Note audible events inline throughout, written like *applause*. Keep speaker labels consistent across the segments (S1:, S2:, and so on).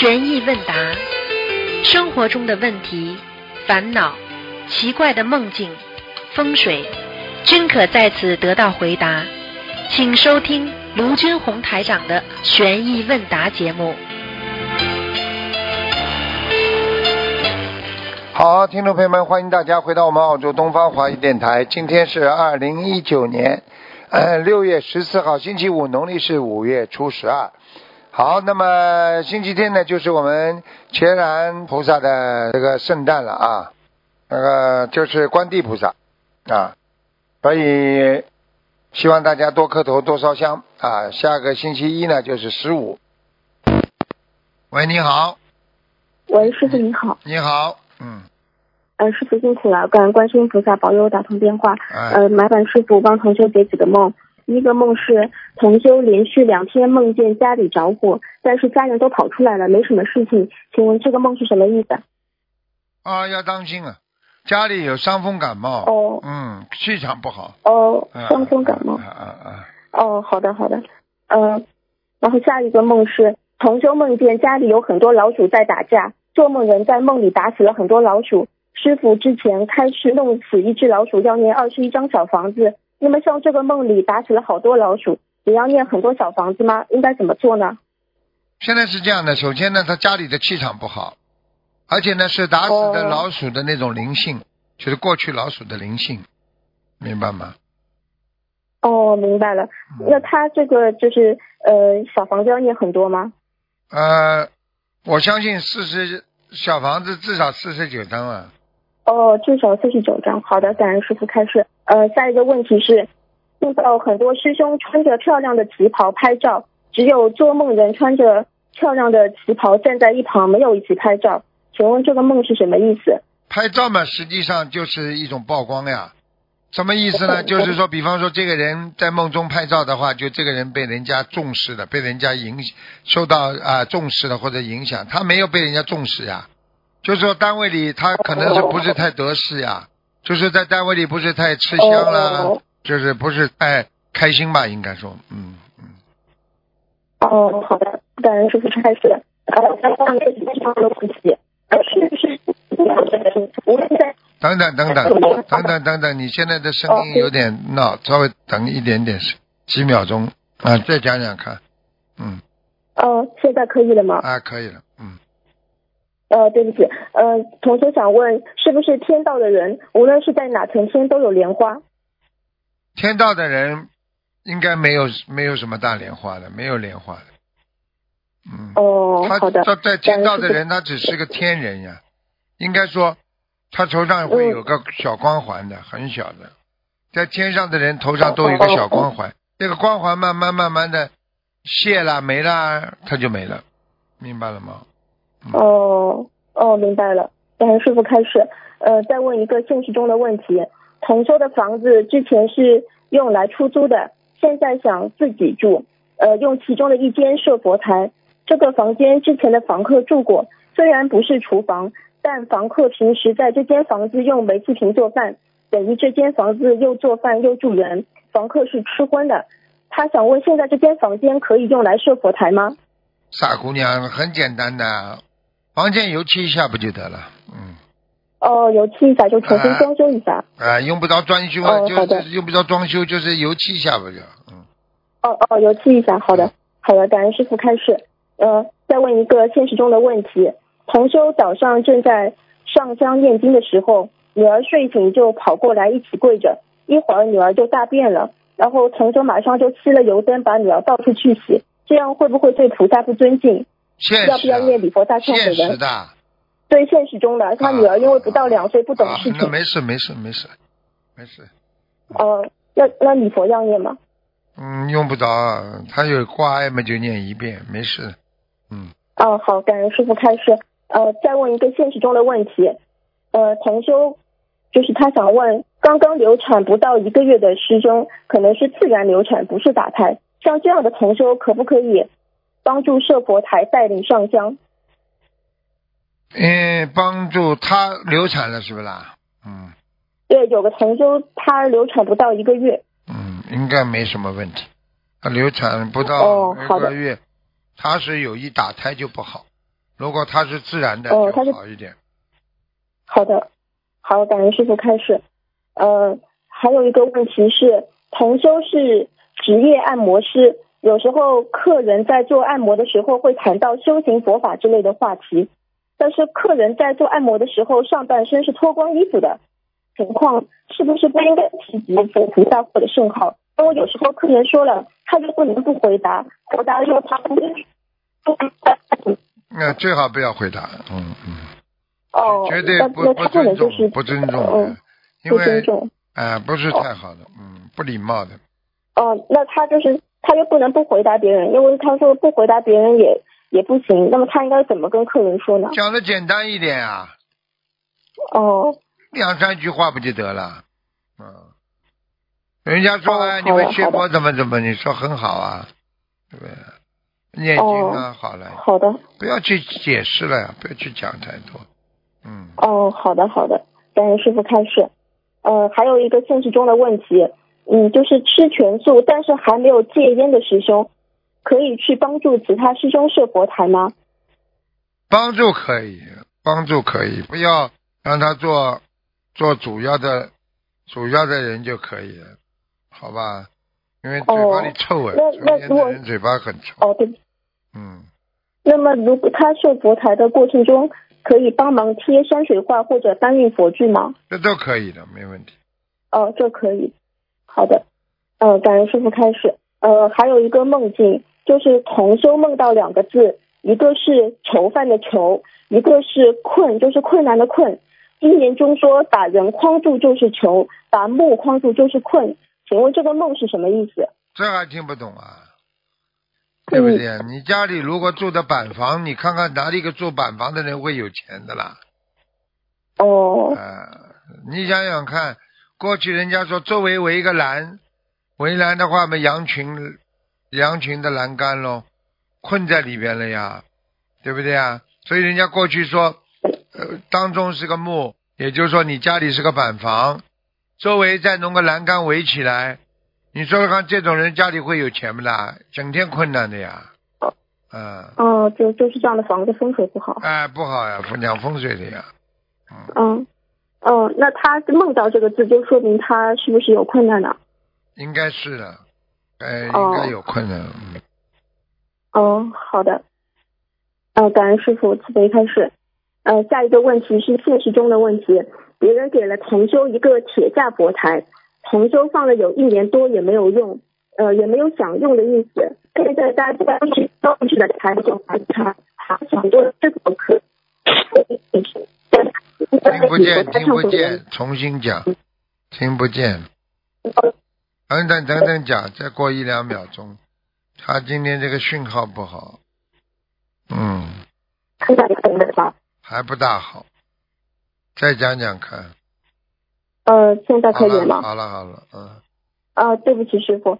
S1: 悬疑问答，生活中的问题、烦恼、奇怪的梦境、风水，均可在此得到回答。请收听卢军红台长的悬疑问答节目。
S2: 好，听众朋友们，欢迎大家回到我们澳洲东方华语电台。今天是二零一九年呃六月十四号，星期五，农历是五月初十二。好，那么星期天呢，就是我们全然菩萨的这个圣诞了啊，那个就是观地菩萨啊，所以希望大家多磕头，多烧香啊。下个星期一呢，就是十五。喂，你好，
S3: 喂，师傅你好，
S2: 你好，嗯，
S3: 呃，师傅辛苦了，感恩观世音菩萨保佑我打通电话。
S2: 哎，
S3: 呃，麻烦师傅帮同学解几个梦。一个梦是同修连续两天梦见家里着火，但是家人都跑出来了，没什么事情。请问这个梦是什么意思？
S2: 啊，要当心啊，家里有伤风感冒，
S3: 哦
S2: 嗯，气场不好，
S3: 哦
S2: 啊，
S3: 伤风感冒
S2: 啊。啊啊，
S3: 哦，好的好的。嗯、然后下一个梦是同修梦见家里有很多老鼠在打架，做梦人在梦里打死了很多老鼠。师傅之前开始弄死一只老鼠要念二十一张小房子，那么像这个梦里打死了好多老鼠，也要念很多小房子吗？应该怎么做呢？
S2: 现在是这样的，首先呢，他家里的气场不好，而且呢是打死的
S3: 哦
S2: 老鼠的那种灵性，就是过去老鼠的灵性，明白吗？
S3: 哦，明白了。那他这个就是呃小房子要念很多吗？
S2: 呃，我相信四十小房子至少四十九张啊，
S3: 哦，至少四十九张。好的，感恩师傅开始。呃，下一个问题是，遇到很多师兄穿着漂亮的旗袍拍照，只有做梦人穿着漂亮的旗袍站在一旁，没有一起拍照。请问这个梦是什么意思？
S2: 拍照嘛，实际上就是一种曝光呀。什么意思呢？
S3: 哦
S2: 就是说，比方说这个人在梦中拍照的话，就这个人被人家重视了，被人家影受到啊、重视了或者影响，他没有被人家重视呀。就是说单位里他可能是不是太得势呀？就是在单位里不是太吃香啦，
S3: 哦
S2: 就是不是太开心吧？应该说，嗯嗯。
S3: 哦，好的，感恩师傅开始。
S2: 等等等等等等等等，你现在的声音有点闹，稍微等一点点时几秒钟啊，再讲讲看，嗯
S3: 哦，现在可以了吗？
S2: 啊，可以了，嗯，
S3: 呃，对不起，呃，同学想问，是不是天道的人，无论是在哪层天都有莲花？
S2: 天道的人应该没有没有什么大莲花的，没有莲花的，嗯，
S3: 哦，
S2: 他
S3: 好的，
S2: 他在天道的人，他只是个天人呀，应该说他头上会有个小光环的，很小的，在天上的人头上都有一个小光环，这个光环慢慢慢慢的卸了没了，他就没了，明白了吗？嗯
S3: 哦哦，明白了。感恩师傅开始。呃，再问一个现实中的问题：同修的房子之前是用来出租的，现在想自己住，呃，用其中的一间设佛台。这个房间之前的房客住过，虽然不是厨房，但房客平时在这间房子用煤气瓶做饭，等于这间房子又做饭又住人，房客是吃荤的。他想问，现在这间房间可以用来设佛台吗？
S2: 傻姑娘，很简单的，房间油漆一下不就得了？嗯，
S3: 哦，油漆一下就重新装修一下。
S2: 啊，用不着装修，
S3: 哦好的
S2: 就是用不着装修，就是油漆一下不就？嗯，
S3: 哦哦，油漆一下，好的，好的，感恩师傅开示。呃，再问一个现实中的问题：同修早上正在上香念经的时候，女儿睡醒就跑过来一起跪着，一会儿女儿就大便了，然后同修马上就熄了油灯，把女儿抱出去洗，这样会不会对菩萨不尊敬？
S2: 现
S3: 要不要念礼佛大
S2: 啊，
S3: 忏悔
S2: 的。
S3: 对现实中的，他女儿因为不到两岁不懂
S2: 啊
S3: 事情，
S2: 那没事没事没事没事，
S3: 呃，那那礼佛要念吗？
S2: 嗯，用不着，他有挂碍嘛就念一遍，没事。嗯，
S3: 哦，好，感恩师傅开示。呃，再问一个现实中的问题，呃，同修就是他想问，刚刚流产不到一个月的师兄，可能是自然流产，不是打胎，像这样的同修可不可以帮助设佛台带领上香？
S2: 嗯，帮助他流产了是不是啦？嗯
S3: 对，有个同修他流产不到一个月，
S2: 嗯，应该没什么问题。他流产不到一个月，他是有意打胎就不好，如果他是自然的，就好一点。
S3: 好的，好，感恩师傅开始。呃，还有一个问题是，同修是职业按摩师，有时候客人在做按摩的时候会谈到修行佛法之类的话题，但是客人在做按摩的时候上半身是脱光衣服的情况，是不是不应该提及佛菩萨或者圣号？因为有时候客人说了，他就不能不回答，回答了又他不
S2: 那最好不要回答，嗯嗯，
S3: 哦，
S2: 绝对
S3: 那
S2: 不不尊
S3: 就是
S2: 重，不尊重
S3: 嗯，
S2: 因
S3: 不尊
S2: 为
S3: 重。
S2: 啊不是太好的，嗯，不礼貌的。
S3: 哦，那他就是他又不能不回答别人，因为他说不回答别人也也不行，那么他应该怎么跟客人说呢？
S2: 讲的简单一点啊，
S3: 哦，
S2: 两三句话不就得了？嗯，人家说
S3: 哦
S2: 哎，你们学佛怎么怎么，你说很好啊，对不对？念经啊，好了，
S3: 好的，
S2: 不要去解释了呀，不要去讲太多。嗯，
S3: 哦，好的好的，感谢师傅开示。呃，还有一个现实中的问题，嗯，就是吃全素但是还没有戒烟的师兄，可以去帮助其他师兄设佛台吗？
S2: 帮助可以，帮助可以，不要让他做做主要的主要的人就可以了，好吧？因为嘴巴里臭啊，
S3: 那
S2: 抽烟
S3: 那如果
S2: 的人嘴巴很臭。
S3: 哦，对。
S2: 嗯，
S3: 那么如果他设佛台的过程中，可以帮忙贴山水画或者搬运佛具吗？
S2: 这都可以的，没问题。
S3: 哦，这可以。好的，呃，感恩师傅开始。呃，还有一个梦境，就是同修梦到两个字，一个是囚犯的囚，一个是困，就是困难的困。经年中说，把人框住就是囚，把木框住就是困。请问这个梦是什么意思？
S2: 这还听不懂啊？对不对？
S3: 嗯
S2: 你家里如果住的板房，你看看哪里个住板房的人会有钱的啦？
S3: 哦，
S2: 啊，你想想看，过去人家说周围围一个栏，围栏的话嘛，羊群羊群的栏杆咯，困在里边了呀，对不对啊？所以人家过去说，呃，当中是个木，也就是说你家里是个板房，周围再弄个栏杆围起来，你说说看，这种人家里会有钱不啦？整天困难的呀，嗯，
S3: 哦，就就是这样的房子风水不好。
S2: 哎，不好呀，风讲风水的呀，嗯。
S3: 嗯，哦，那他梦到这个字，就说明他是不是有困难呢？
S2: 应该是的，呃，
S3: 哦
S2: 应该有困难。嗯，
S3: 哦，好的。呃，感恩师傅慈悲开示。呃，下一个问题是现实中的问题，别人给了同修一个铁架佛台，同修放了有一年多也没有用，呃，也没有想用的意思。现在大家一直上去的台就还他，他想问是否可以？
S2: 听不见，听不见，重新讲，听不见。等等等等讲，再过一两秒钟。他今天这个讯号不好，嗯，
S3: 现在可以？
S2: 还不大好。再讲讲看。
S3: 呃，现在，可以了吗？
S2: 好了，好了，嗯，
S3: 啊，对不起，师傅。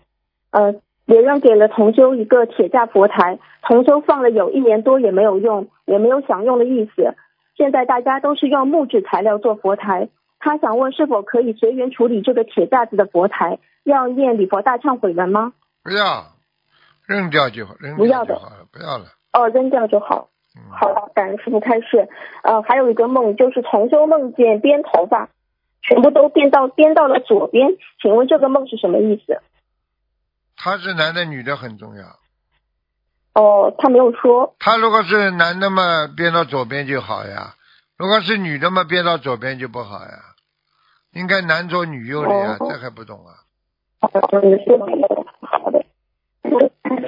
S3: 呃，别人给了同修一个铁架佛台，同修放了有一年多也没有用，也没有想用的意思。现在大家都是用木质材料做佛台，他想问是否可以随缘处理这个铁架子的佛台，要念礼佛大忏悔文吗？
S2: 不要，扔掉就好，扔
S3: 不要的
S2: 掉就好了，不要了。
S3: 哦，扔掉就好。
S2: 嗯，
S3: 好的，感恩师傅开示。呃，还有一个梦，就是同修梦见编头发，全部都编到编到了左边，请问这个梦是什么意思？
S2: 他是男的女的很重要。
S3: 哦，他没有说。
S2: 他如果是男的嘛，编到左边就好呀；如果是女的嘛，编到左边就不好呀。应该男左女右的呀，
S3: 哦
S2: 这还不懂啊？
S3: 好的好的。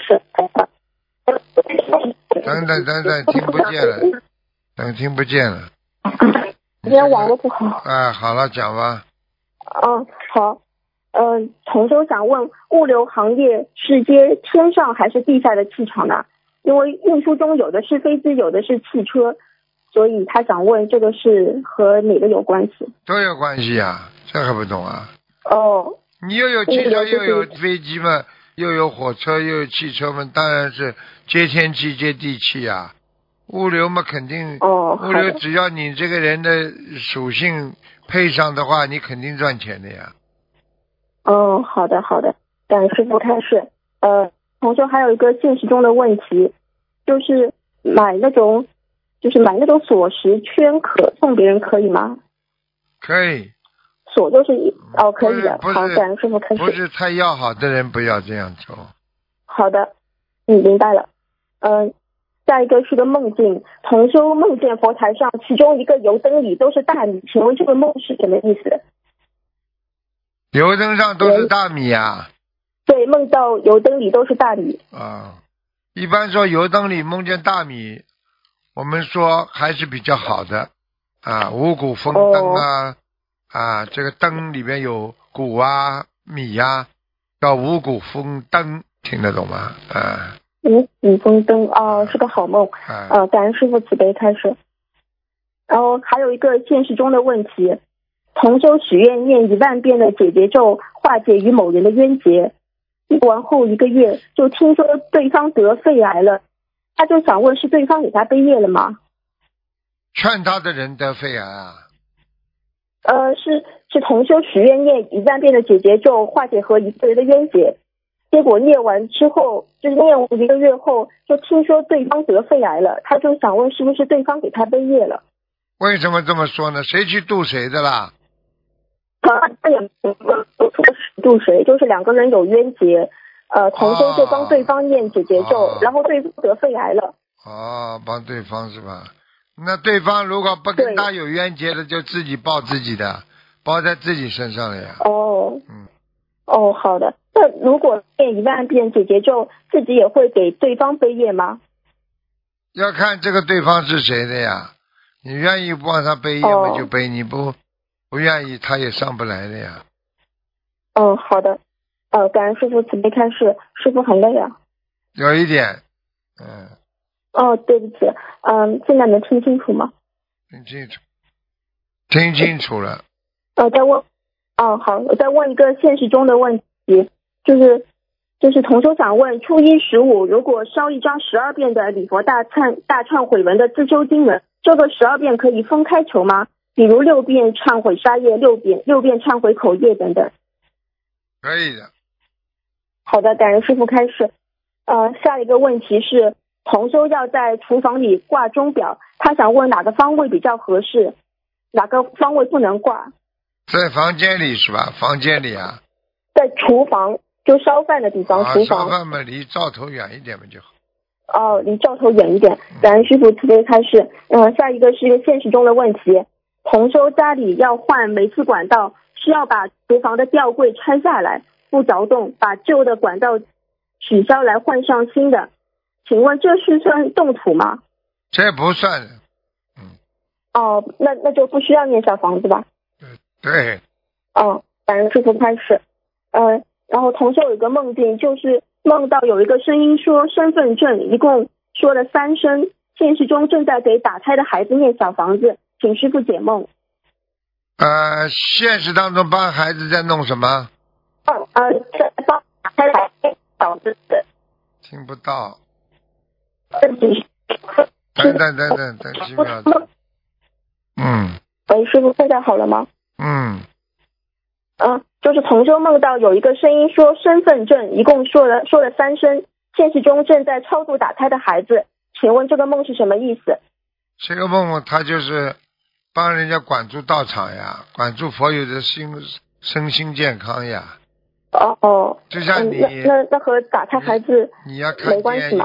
S3: 是
S2: 等等等等，听不见了，等听不见了。
S3: 今天网络不好。
S2: 哎，好了，讲吧。
S3: 嗯，好。嗯、同修想问，物流行业是接天上还是地下的气场呢？因为运输中有的是飞机，有的是汽车，所以他想问这个是和哪个有关系？
S2: 都有关系啊，这还不懂啊？
S3: 哦，
S2: 你又有汽车，又有飞机嘛，又有火车，又有汽车嘛，当然是接天气、接地气呀。物流嘛，肯定
S3: 哦，
S2: 物流。只要你这个人的属性配上的话，你肯定赚钱的呀。
S3: 哦，好的好的，感恩师傅开示。呃，同修还有一个现实中的问题，就是买那种就是买那种锁匙圈可送别人可以吗？
S2: 可以，
S3: 锁就是一哦，可以的。好，感恩师傅开始。
S2: 不是太要好的人不要这样做。
S3: 好的，嗯，明白了。嗯、下一个是个梦境，同修梦见佛台上其中一个油灯里都是大米，请问这个梦是什么意思？
S2: 油灯上都是大米啊
S3: 对，梦到油灯里都是大米。
S2: 啊！一般说油灯里梦见大米，我们说还是比较好的啊，五谷丰登啊、啊，这个灯里面有谷啊、米呀、叫五谷丰登，听得懂吗？啊
S3: 五谷丰登啊，是个好梦。
S2: 啊，
S3: 呃，感恩师傅慈悲开始。然后还有一个现实中的问题，同修许愿念一万遍的解结咒，化解与某人的冤结。念完后一个月，就听说对方得肺癌了，他就想问是对方给他背业了吗？
S2: 劝他的人得肺癌啊，
S3: 呃，是是同修许愿念一万遍的解结咒，化解和一个人的冤结。结果念完之后，就是念完一个月后，就听说对方得肺癌了，他就想问是不是对方给他背业了。
S2: 为什么这么说呢？谁去度谁的啦？
S3: 啊，这也渡谁，就是两个人有冤结，呃，同修就帮对方念解结咒，
S2: 哦
S3: 然后对方得肺癌了。
S2: 哦，帮对方是吧？那对方如果不跟
S3: 对
S2: 他有冤结的，就自己报自己的，报在自己身上了呀。
S3: 哦，
S2: 嗯，
S3: 哦，好的。那如果念一万遍解结咒，自己也会给对方背业吗？
S2: 要看这个对方是谁的呀。你愿意帮他背业我就背，你不不愿意他也上不来的呀。
S3: 嗯，好的。呃，感恩师傅慈悲开示，师傅很累啊。
S2: 有一点，嗯，
S3: 哦，对不起，嗯，现在能听清楚吗？
S2: 听清楚，听清楚了。
S3: 呃，再问，哦，好，我再问一个现实中的问题，就是就是同修想问，初一十五如果烧一张十二遍的礼佛大忏大忏悔文的自修经文，这个十二遍可以分开求吗？比如六遍忏悔杀业，六遍六遍忏悔口业等等。
S2: 可以的，
S3: 好的，感恩师傅开始。呃，下一个问题是，同修要在厨房里挂钟表，他想问哪个方位比较合适，哪个方位不能挂？
S2: 在房间里是吧？房间里啊，
S3: 在厨房，就烧饭的地方，
S2: 啊，
S3: 厨房。
S2: 烧饭嘛，离灶头远一点嘛就好。
S3: 哦，离灶头远一点。感恩师傅慈悲开示。嗯、下一个是一个现实中的问题，同修家里要换煤气管道，需要把厨房的吊柜拆下来，不凿洞，把旧的管道取消来换上新的。请问这是算动土吗？
S2: 这不算嗯，
S3: 哦，那那就不需要念小房子吧？
S2: 对，
S3: 嗯，感恩师傅开始。嗯，然后同修有一个梦境，就是梦到有一个声音说身份证，一共说了三声。现实中正在给打胎的孩子念小房子，请师傅解梦。
S2: 呃，现实当中帮孩子在弄什么？
S3: 嗯呃，在帮孩子念小房子的
S2: 听不到，等等等等等几秒钟。嗯
S3: 喂，师傅，现在好了吗？
S2: 嗯，
S3: 嗯，就是同修梦到有一个声音说身份证，一共说了说了三声。现实中正在超度打胎的孩子，请问这个梦是什么意思？
S2: 这个梦梦他就是帮人家管住道场呀，管住佛友的心身心健康呀。
S3: 哦哦，嗯，
S2: 就像你
S3: 那那那和打胎孩子
S2: 你要看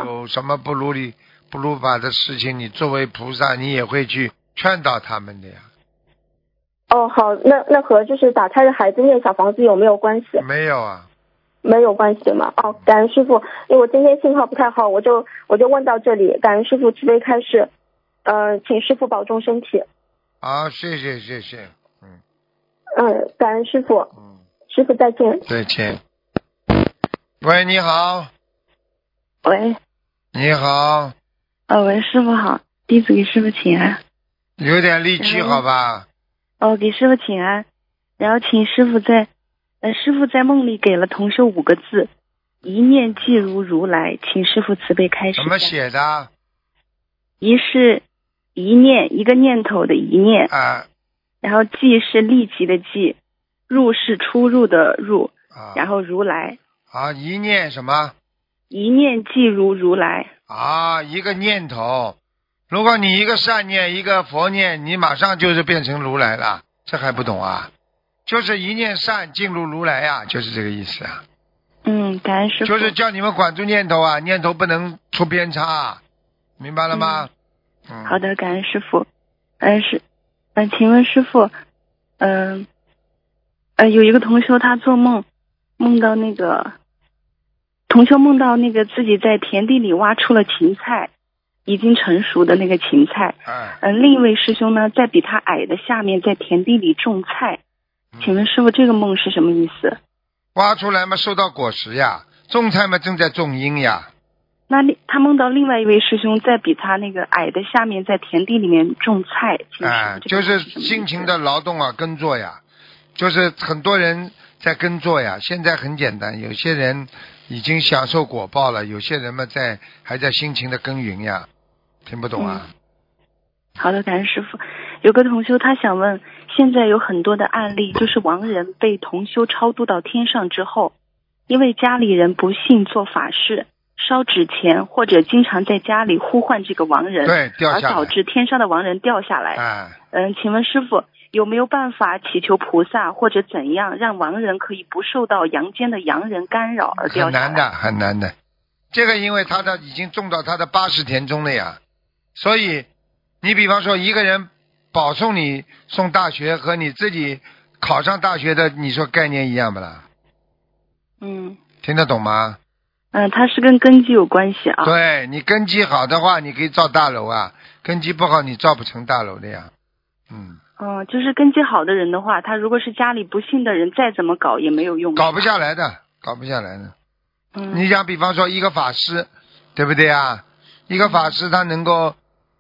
S2: 有什么不如理不如法的事情，你作为菩萨，你也会去劝导他们的呀。
S3: 哦，好，那那和就是打胎的孩子念小房子有没有关系？
S2: 没有啊，
S3: 没有关系对吗？哦，感恩师傅，因为我今天信号不太好，我就我就问到这里。感恩师傅慈悲开示，呃，请师傅保重身体。
S2: 好，谢谢谢谢，嗯
S3: 嗯，感恩师傅，
S2: 嗯，
S3: 师傅再见。
S2: 再见。喂，你好，
S4: 喂，
S2: 你好，
S4: 呃，喂，师傅好，弟子给师傅请安。
S2: 有点力气
S4: 嗯
S2: 好吧？
S4: 哦，给师傅请安，然后请师傅在，呃，师傅在梦里给了同修五个字：一念即如如来，请师傅慈悲开示。
S2: 怎么？写的？
S4: 一是一念，一个念头的一念，
S2: 啊
S4: 然后即是立即的即，入是出入的入，
S2: 啊，
S4: 然后如来，
S2: 啊，一念什么？
S4: 一念即如如来。
S2: 啊，一个念头，如果你一个善念，一个佛念，你马上就是变成如来了，这还不懂啊？就是一念善进入如来呀、就是这个意思啊。
S4: 嗯，感恩师傅。
S2: 就是叫你们管住念头啊，念头不能出偏差，明白了吗？嗯。
S4: 好的，感恩师傅。嗯，是，嗯，请问师傅，嗯、呃，有一个同修他做梦，梦到那个，同修梦到那个自己在田地里挖出了芹菜，已经成熟的那个芹菜。
S2: 嗯，
S4: 嗯、另一位师兄呢，在比他矮的下面在田地里种菜。请问师傅，这个梦是什么意思？
S2: 挖出来嘛，收到果实呀，种菜嘛，正在种因呀。
S4: 那另他梦到另外一位师兄在比他那个矮的下面在田地里面种菜。
S2: 就是辛勤的劳动啊，耕作呀，就是很多人在耕作呀。现在很简单，有些人已经享受果报了，有些人嘛在还在辛勤的耕耘呀。听不懂啊？
S4: 好的，感恩师傅。有个同修他想问，现在有很多的案例，就是亡人被同修超度到天上之后，因为家里人不信做法事、烧纸钱，或者经常在家里呼唤这个亡人，
S2: 对，掉
S4: 而导。致天上的亡人掉下来。
S2: 哎，
S4: 嗯，请问师傅有没有办法祈求菩萨或者怎样让亡人可以不受到阳间的阳人干扰而掉下来？
S2: 很难的，很难的。这个因为他的已经种到他的八十田中了呀，所以你比方说一个人保送你送大学和你自己考上大学的，你说概念一样不啦？
S4: 嗯
S2: 听得懂吗？
S4: 嗯，它是跟根基有关系啊。
S2: 对你根基好的话，你可以造大楼啊；根基不好，你造不成大楼的呀。嗯，
S4: 嗯，就是根基好的人的话，他如果是家里不信的人，再怎么搞也没有用。
S2: 搞不下来的，搞不下来的。
S4: 嗯，
S2: 你想，比方说一个法师，对不对啊？一个法师他能够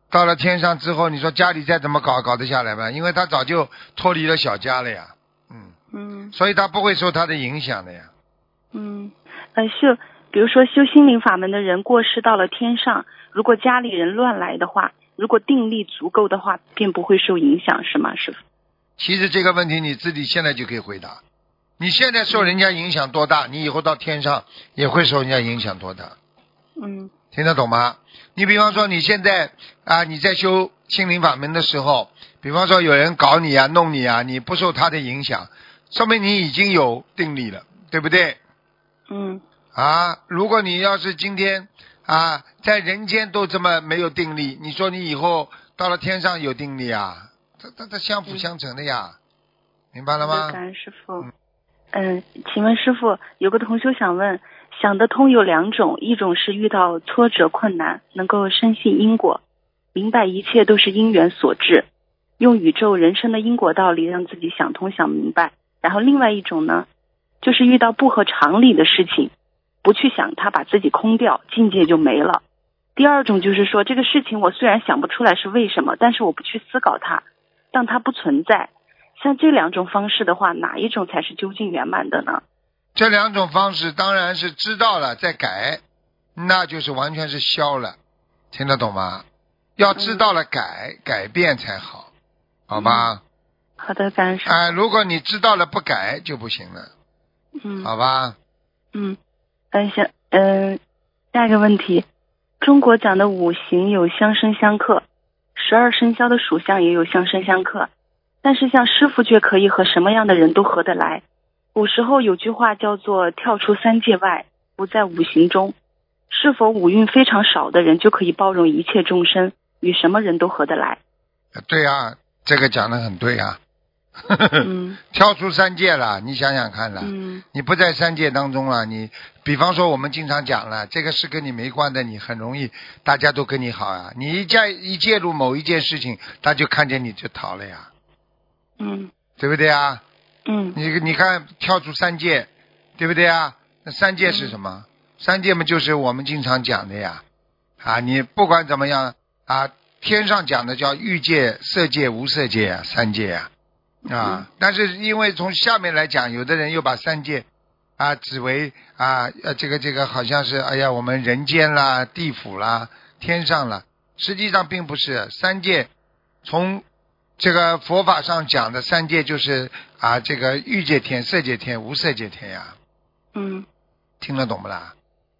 S2: 到了天上之后，你说家里再怎么搞，搞得下来吗？因为他早就脱离了小家了呀，嗯，
S4: 嗯
S2: 所以他不会受他的影响的呀。
S4: 嗯，呃，修，比如说修心灵法门的人过世到了天上，如果家里人乱来的话，如果定力足够的话，便不会受影响，是吗，师傅？
S2: 其实这个问题你自己现在就可以回答。你现在受人家影响多大，你以后到天上也会受人家影响多大。
S4: 嗯
S2: 听得懂吗？你比方说你现在啊，你在修心灵法门的时候，比方说有人搞你啊、弄你啊，你不受他的影响，说明你已经有定力了，对不对？
S4: 嗯
S2: 啊，如果你要是今天啊在人间都这么没有定力，你说你以后到了天上有定力啊？这这这相辅相成的呀，明白了吗？
S4: 感恩师傅。嗯，请问师傅，有个同修想问，想得通有两种，一种是遇到挫折困难，能够深信因果，明白一切都是因缘所致，用宇宙人生的因果道理让自己想通想明白。然后另外一种呢，就是遇到不合常理的事情，不去想它，把自己空掉，境界就没了。第二种就是说，这个事情我虽然想不出来是为什么，但是我不去思考它，当它不存在。像这两种方式的话，哪一种才是究竟圆满的呢？
S2: 这两种方式当然是知道了再改，那就是完全是消了，听得懂吗？要知道了改、改变才好，好吧？
S4: 好的，感恩师傅。
S2: 哎、如果你知道了不改就不行了，
S4: 嗯
S2: 好吧？
S4: 嗯嗯，行嗯，下一个问题，中国讲的五行有相生相克，十二生肖的属相也有相生相克，但是像师傅却可以和什么样的人都合得来。古时候有句话叫做“跳出三界外，不在五行中”，是否五运非常少的人就可以包容一切众生，与什么人都合得来？
S2: 对啊，这个讲的很对啊。
S4: 嗯 *laughs*
S2: 跳出三界了，你想想看了，
S4: 嗯
S2: 你不在三界当中了，你比方说我们经常讲了，这个是跟你没关的，你很容易大家都跟你好啊。你一介一介入某一件事情，他就看见你就逃了呀，
S4: 嗯
S2: 对不对啊？
S4: 嗯
S2: 你你看跳出三界，对不对啊？那三界是什么？三界嘛，就是我们经常讲的呀。啊，你不管怎么样啊，天上讲的叫欲界、色界、无色界啊，三界啊。啊，但是因为从下面来讲，有的人又把三界啊指为啊呃这个这个好像是哎呀我们人间啦、地府啦、天上啦，实际上并不是三界。从这个佛法上讲的三界就是啊这个欲界天、色界天、无色界天呀，
S4: 嗯
S2: 听得懂不啦？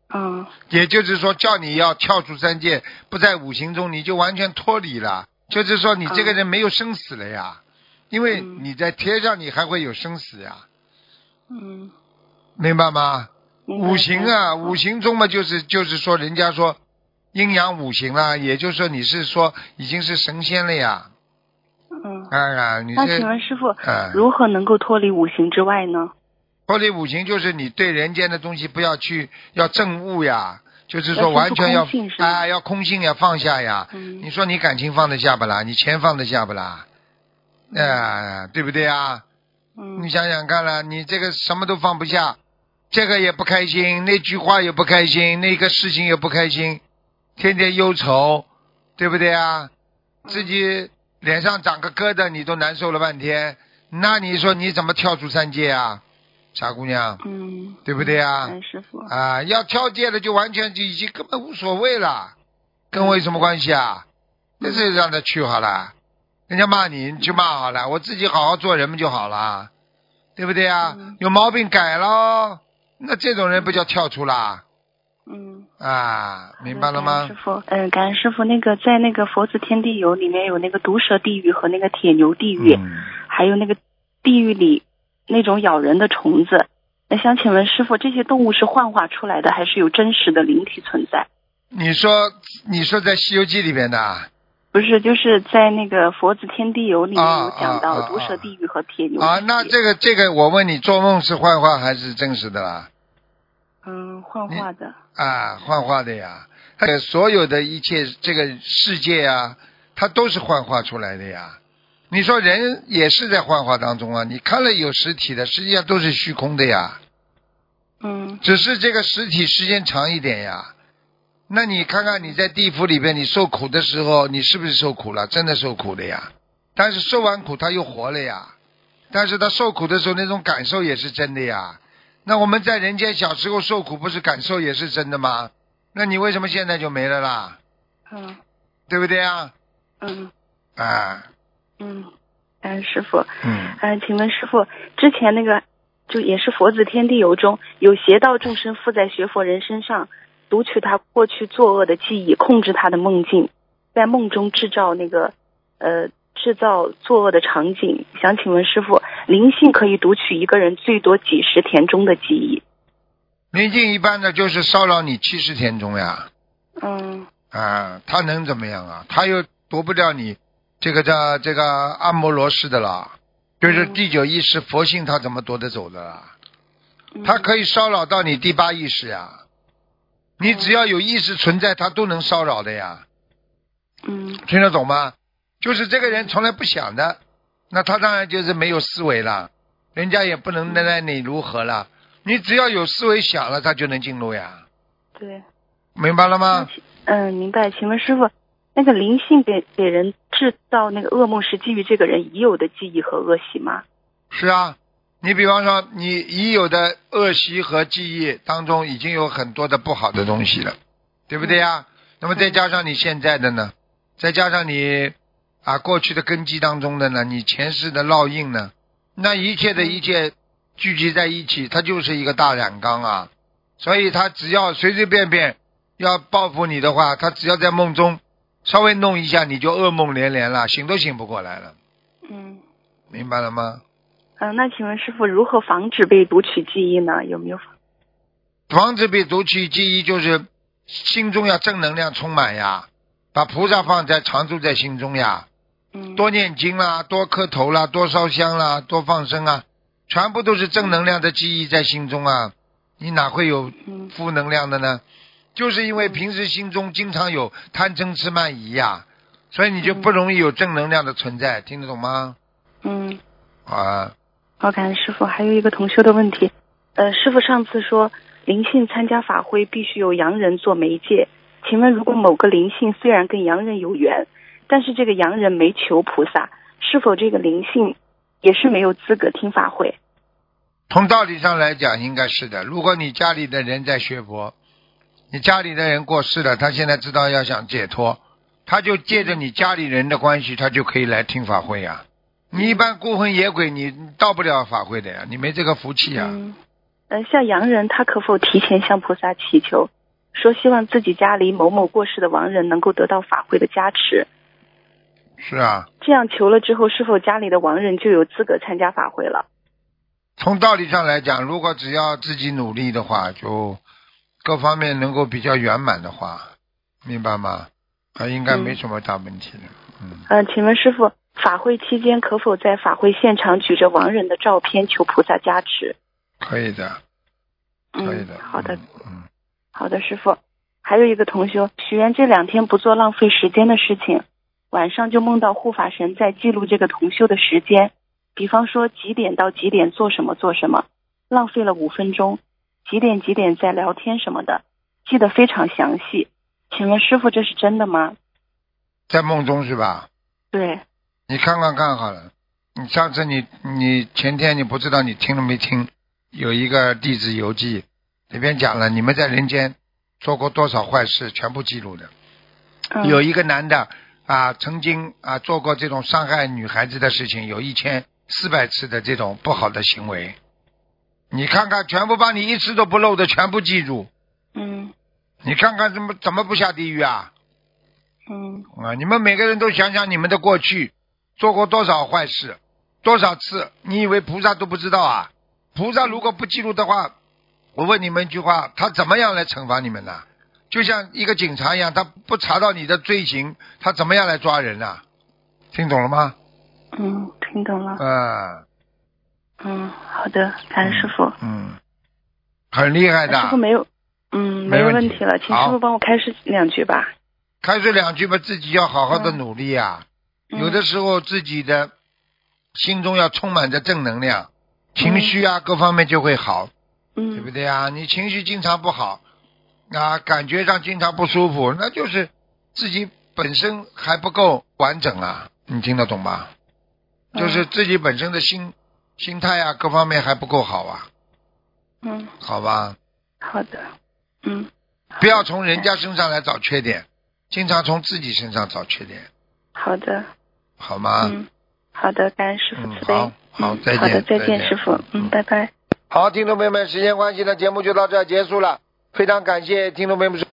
S4: 嗯
S2: 也就是说，叫你要跳出三界，不在五行中，你就完全脱离了。就是说，你这个人没有生死了呀，因为
S4: 嗯
S2: 你在天上，你还会有生死呀，
S4: 嗯，
S2: 明白吗？
S4: 白
S2: 五行啊，
S4: 嗯
S2: 五行中嘛，就是就是说，人家说阴阳五行啦，也就是说你是说已经是神仙了呀。
S4: 嗯。
S2: 哎呀，你
S4: 那
S2: 这
S4: 请问师傅，
S2: 嗯
S4: 如何能够脱离五行之外呢？
S2: 脱离五行就是你对人间的东西不要去要证悟呀，就是说完全要啊要空性要放下呀。
S4: 嗯
S2: 你说你感情放得下不啦？你钱放得下不啦？啊，对不对啊？
S4: 嗯
S2: 你想想看了，你这个什么都放不下，这个也不开心，那句话也不开心，那个事情也不开心，天天忧愁，对不对啊？自己脸上长个疙瘩，你都难受了半天，那你说你怎么跳出三界啊，傻姑娘，
S4: 嗯，
S2: 对不对啊？
S4: 感恩师傅。
S2: 啊，要跳界了就完全就已经根本无所谓了，跟我有什么关系啊？那是让他去好了，人家骂你你去骂好了，我自己好好做人们就好了，对不对啊？
S4: 嗯
S2: 有毛病改喽，那这种人不叫跳出啦？
S4: 嗯，
S2: 啊，明白了吗
S4: 师？傅，嗯，感恩师傅，那个在那个佛子天地游里面有那个毒蛇地狱和那个铁牛地狱，
S2: 嗯，
S4: 还有那个地狱里那种咬人的虫子。那想请问师傅，这些动物是幻化出来的，还是有真实的灵体存在？
S2: 你说你说在《西游记》里面的啊
S4: 不是，就是在那个佛子天地游里面
S2: 啊
S4: 有讲到毒蛇地狱和铁牛。
S2: 啊，那这个这个，我问你，做梦是幻化还是真实的啦？
S4: 嗯，幻化的。
S2: 啊，幻化的呀，呃，所有的一切这个世界啊，它都是幻化出来的呀。你说人也是在幻化当中啊，你看了有实体的，实际上都是虚空的呀，
S4: 嗯
S2: 只是这个实体时间长一点呀。那你看看你在地府里边，你受苦的时候，你是不是受苦了？真的受苦的呀。但是受完苦他又活了呀。但是他受苦的时候那种感受也是真的呀。那我们在人间小时候受苦，不是感受也是真的吗？那你为什么现在就没了啦？
S4: 嗯
S2: 对不对啊？
S4: 嗯
S2: 啊，
S4: 嗯，感恩师傅。
S2: 嗯，
S4: 嗯，请问师傅，之前那个就也是佛子天地游中有邪道众生附在学佛人身上，读取他过去作恶的记忆，控制他的梦境，在梦中制造那个呃制造作恶的场景。想请问师傅，灵性可以读取一个人最多几十田中的记忆？
S2: 灵性一般的就是骚扰你七十天中呀。
S4: 嗯
S2: 啊，他能怎么样啊？他又夺不掉你这个叫这个阿摩罗氏的啦，就是
S4: 嗯
S2: 第九意识佛性，他怎么夺得走的啦？
S4: 嗯
S2: 他可以骚扰到你第八意识呀。你只要有意识存在，他都能骚扰的呀，
S4: 嗯
S2: 听得懂吗？就是这个人从来不想的，那他当然就是没有思维了，人家也不能奈奈你如何了。你只要有思维想了，他就能进入呀，
S4: 对。
S2: 明白了吗？
S4: 嗯，明白。请问师傅，那个灵性给给人制造那个噩梦是基于这个人已有的记忆和恶习吗？
S2: 是啊，你比方说，你已有的恶习和记忆当中已经有很多的不好的东西了，对不对呀？那么再加上你现在的呢，再加上你啊过去的根基当中的呢，你前世的烙印呢，那一切的一切聚集在一起，它就是一个大染缸啊。所以他只要随随便便要报复你的话，他只要在梦中稍微弄一下，你就噩梦连连了，醒都醒不过来了，
S4: 嗯
S2: 明白了吗？
S4: 嗯、那请问师傅如何防止被读取记忆呢？有没有？
S2: 防止被读取记忆，就是心中要正能量充满呀，把菩萨放在常住在心中呀，
S4: 嗯
S2: 多念经啦，多磕头啦，多烧香啦，多放生啊，全部都是正能量的记忆在心中啊，你哪会有
S4: 嗯
S2: 负能量的呢？就是因为平时心中经常有贪嗔痴慢疑呀，所以你就不容易有正能量的存在，听得懂吗？
S4: 嗯，
S2: 啊，
S4: 好，感恩师傅。还有一个同修的问题，呃，师傅上次说灵性参加法会必须有洋人做媒介，请问如果某个灵性虽然跟洋人有缘，但是这个洋人没求菩萨，是否这个灵性也是没有资格听法会？
S2: 从道理上来讲，应该是的。如果你家里的人在学佛，你家里的人过世了，他现在知道要想解脱，他就借着你家里人的关系，他就可以来听法会呀。你一般孤魂野鬼，你到不了法会的呀，你没这个福气呀。
S4: 嗯，呃，像洋人他可否提前向菩萨祈求，说希望自己家里某某过世的亡人能够得到法会的加持。
S2: 是啊，
S4: 这样求了之后，是否家里的亡人就有资格参加法会了？
S2: 从道理上来讲，如果只要自己努力的话，就各方面能够比较圆满的话，明白吗？啊，应该没什么大问题的。嗯，
S4: 嗯、请问师傅，法会期间可否在法会现场举着亡人的照片求菩萨加持？
S2: 可以的，可以
S4: 嗯
S2: 的。，
S4: 好的，
S2: 嗯，
S4: 好的，师傅。还有一个同修许愿这两天不做浪费时间的事情，晚上就梦到护法神在记录这个同修的时间，比方说几点到几点做什么做什么，浪费了五分钟，几点几点在聊天什么的，记得非常详细。请问师傅这是真的吗？
S2: 在梦中是吧？
S4: 对，
S2: 你看看看好了。你上次你你前天你不知道你听了没听？有一个《弟子游记》里边讲了，你们在人间做过多少坏事，全部记录的。
S4: 嗯、
S2: 有一个男的啊，曾经啊做过这种伤害女孩子的事情，有一千四百次的这种不好的行为。你看看，全部把你一次都不漏的全部记住。
S4: 嗯
S2: 你看看怎么怎么不下地狱啊？
S4: 嗯
S2: 啊！你们每个人都想想你们的过去，做过多少坏事，多少次？你以为菩萨都不知道啊？菩萨如果不记录的话，我问你们一句话，他怎么样来惩罚你们呢？就像一个警察一样，他不查到你的罪行，他怎么样来抓人呢？听懂了吗？
S4: 嗯，听懂了。
S2: 嗯，
S4: 嗯，好的，感恩师傅。
S2: 嗯，很厉害的。
S4: 师傅没有，嗯，没有
S2: 问题
S4: 了，请师傅帮我开始两句吧。
S2: 开始两句吧，自己要好好的努力啊。
S4: 嗯
S2: 有的时候自己的心中要充满着正能量，情绪啊各方面就会好，
S4: 嗯，
S2: 对不对啊？你情绪经常不好，啊，感觉上经常不舒服，那就是自己本身还不够完整啊。你听得懂吗？
S4: 嗯
S2: 就是自己本身的心心态啊，各方面还不够好啊，
S4: 嗯，
S2: 好吧？
S4: 好的，嗯，
S2: 不要从人家身上来找缺点，经常从自己身上找缺点，
S4: 好的，
S2: 好吗？
S4: 嗯，好的，感恩师傅
S2: 嗯
S4: 慈悲。
S2: 好好
S4: 嗯
S2: 再见
S4: 好的，再
S2: 再见
S4: 见，师傅。
S2: 嗯
S4: 嗯，拜拜。
S2: 好，听众朋友们，时间关系呢，节目就到这儿结束了。非常感谢听众朋友们。